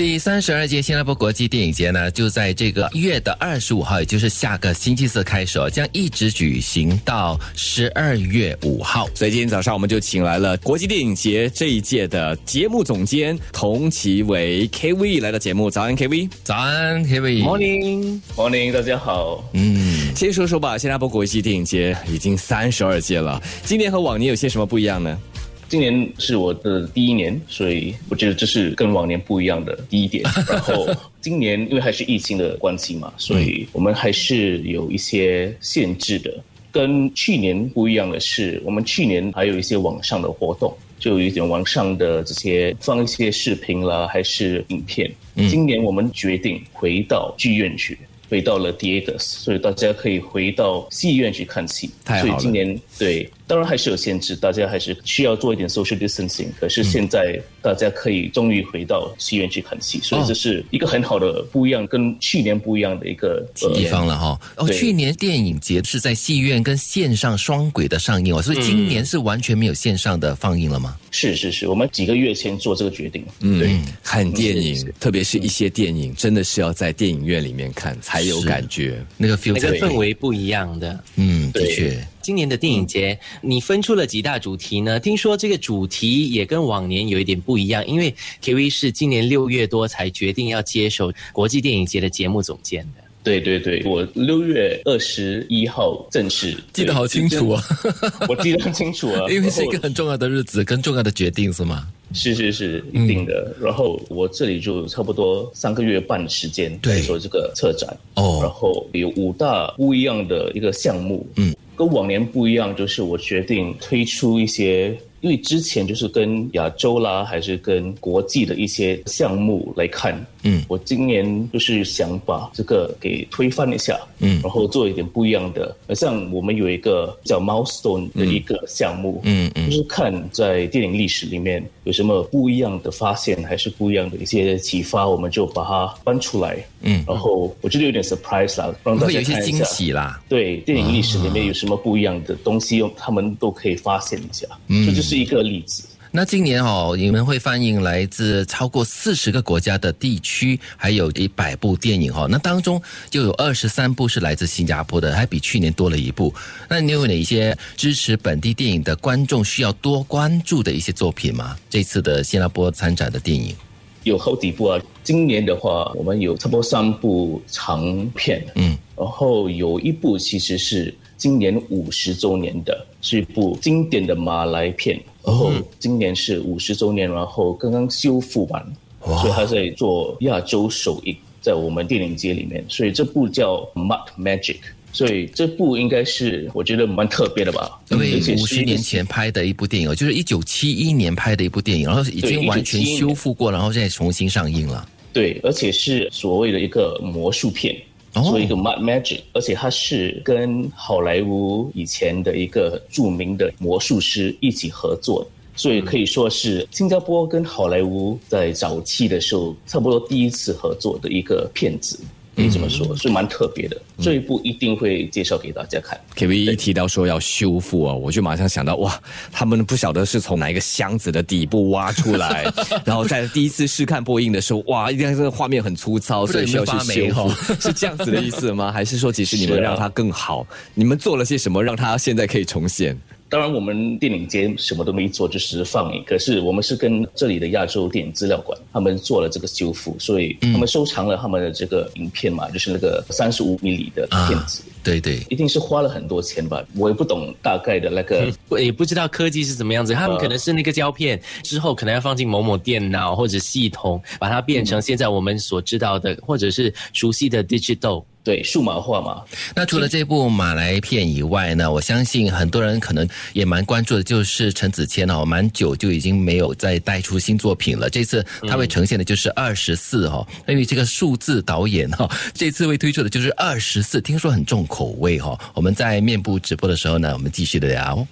第三十二届新加坡国际电影节呢，就在这个月的二十五号，也就是下个星期四开始，将一直举行到十二月五号。所以今天早上我们就请来了国际电影节这一届的节目总监童其为 K V 来到节目。早安 K V，早安 K V。Morning，Morning，大家好。嗯，先说说吧，新加坡国际电影节已经三十二届了，今年和往年有些什么不一样呢？今年是我的第一年，所以我觉得这是跟往年不一样的第一点。然后今年因为还是疫情的关系嘛，所以我们还是有一些限制的。跟去年不一样的是，我们去年还有一些网上的活动，就有一点网上的这些放一些视频啦，还是影片。今年我们决定回到剧院去，回到了 theaters，所以大家可以回到戏院去看戏。太好了。所以今年对。当然还是有限制，大家还是需要做一点 social distancing。可是现在大家可以终于回到戏院去看戏，所以这是一个很好的不一样，跟去年不一样的一个地方了哈。哦，去年电影节是在戏院跟线上双轨的上映哦，所以今年是完全没有线上的放映了吗？是是是，我们几个月前做这个决定。嗯，对，看电影，特别是一些电影，真的是要在电影院里面看才有感觉，那个 feel，那个氛围不一样的。嗯，的确。今年的电影节，你分出了几大主题呢？听说这个主题也跟往年有一点不一样，因为 K V 是今年六月多才决定要接手国际电影节的节目总监的。对对对，我六月二十一号正式记得好清楚啊，我记得很清楚啊，因为是一个很重要的日子，跟重要的决定是吗？是是是，一定的。然后我这里就差不多三个月半的时间对做这个策展哦，然后有五大不一样的一个项目，嗯。跟往年不一样，就是我决定推出一些。因为之前就是跟亚洲啦，还是跟国际的一些项目来看，嗯，我今年就是想把这个给推翻一下，嗯，然后做一点不一样的。像我们有一个叫 Milestone 的一个项目，嗯嗯，就是看在电影历史里面有什么不一样的发现，还是不一样的一些启发，我们就把它搬出来，嗯，然后我觉得有点 surprise 啦，让大家看一些惊喜啦。对，电影历史里面有什么不一样的东西，用他们都可以发现一下，嗯，这就是。是一个例子。那今年哦，你们会放映来自超过四十个国家的地区，还有一百部电影哦。那当中就有二十三部是来自新加坡的，还比去年多了一部。那你有哪一些支持本地电影的观众需要多关注的一些作品吗？这次的新加坡参展的电影有好几部啊。今年的话，我们有差不多三部长片，嗯，然后有一部其实是。今年五十周年的是一部经典的马来片，然后今年是五十周年，然后刚刚修复完，所以他在做亚洲首映，在我们电影节里面，所以这部叫《Mud Magic》，所以这部应该是我觉得蛮特别的吧？因为五十年前拍的一部电影，就是一九七一年拍的一部电影，然后已经完全修复过，然后现在重新上映了。对，而且是所谓的一个魔术片。做一个 mad magic，而且他是跟好莱坞以前的一个著名的魔术师一起合作，所以可以说是新加坡跟好莱坞在早期的时候差不多第一次合作的一个片子。可以这么说，是蛮特别的。这一部一定会介绍给大家看。K V 一提到说要修复啊，我就马上想到哇，他们不晓得是从哪一个箱子的底部挖出来，然后在第一次试看播映的时候，哇，一定这个画面很粗糙，所以需要去修复，是这样子的意思吗？还是说其实你们让它更好？你们做了些什么让它现在可以重现？当然，我们电影节什么都没做，就是放映。可是我们是跟这里的亚洲电影资料馆，他们做了这个修复，所以他们收藏了他们的这个影片嘛，就是那个三十五米里的片子。对对，一定是花了很多钱吧？我也不懂大概的那个，也不知道科技是怎么样子。他们可能是那个胶片之后，可能要放进某某电脑或者系统，把它变成现在我们所知道的或者是熟悉的 digital。对，数码化嘛。那除了这部马来片以外呢，我相信很多人可能也蛮关注的，就是陈子谦哦，蛮久就已经没有再带出新作品了。这次他会呈现的就是二十四哦，因为这个数字导演哈，这次会推出的就是二十四，听说很重口味哈。我们在面部直播的时候呢，我们继续的聊。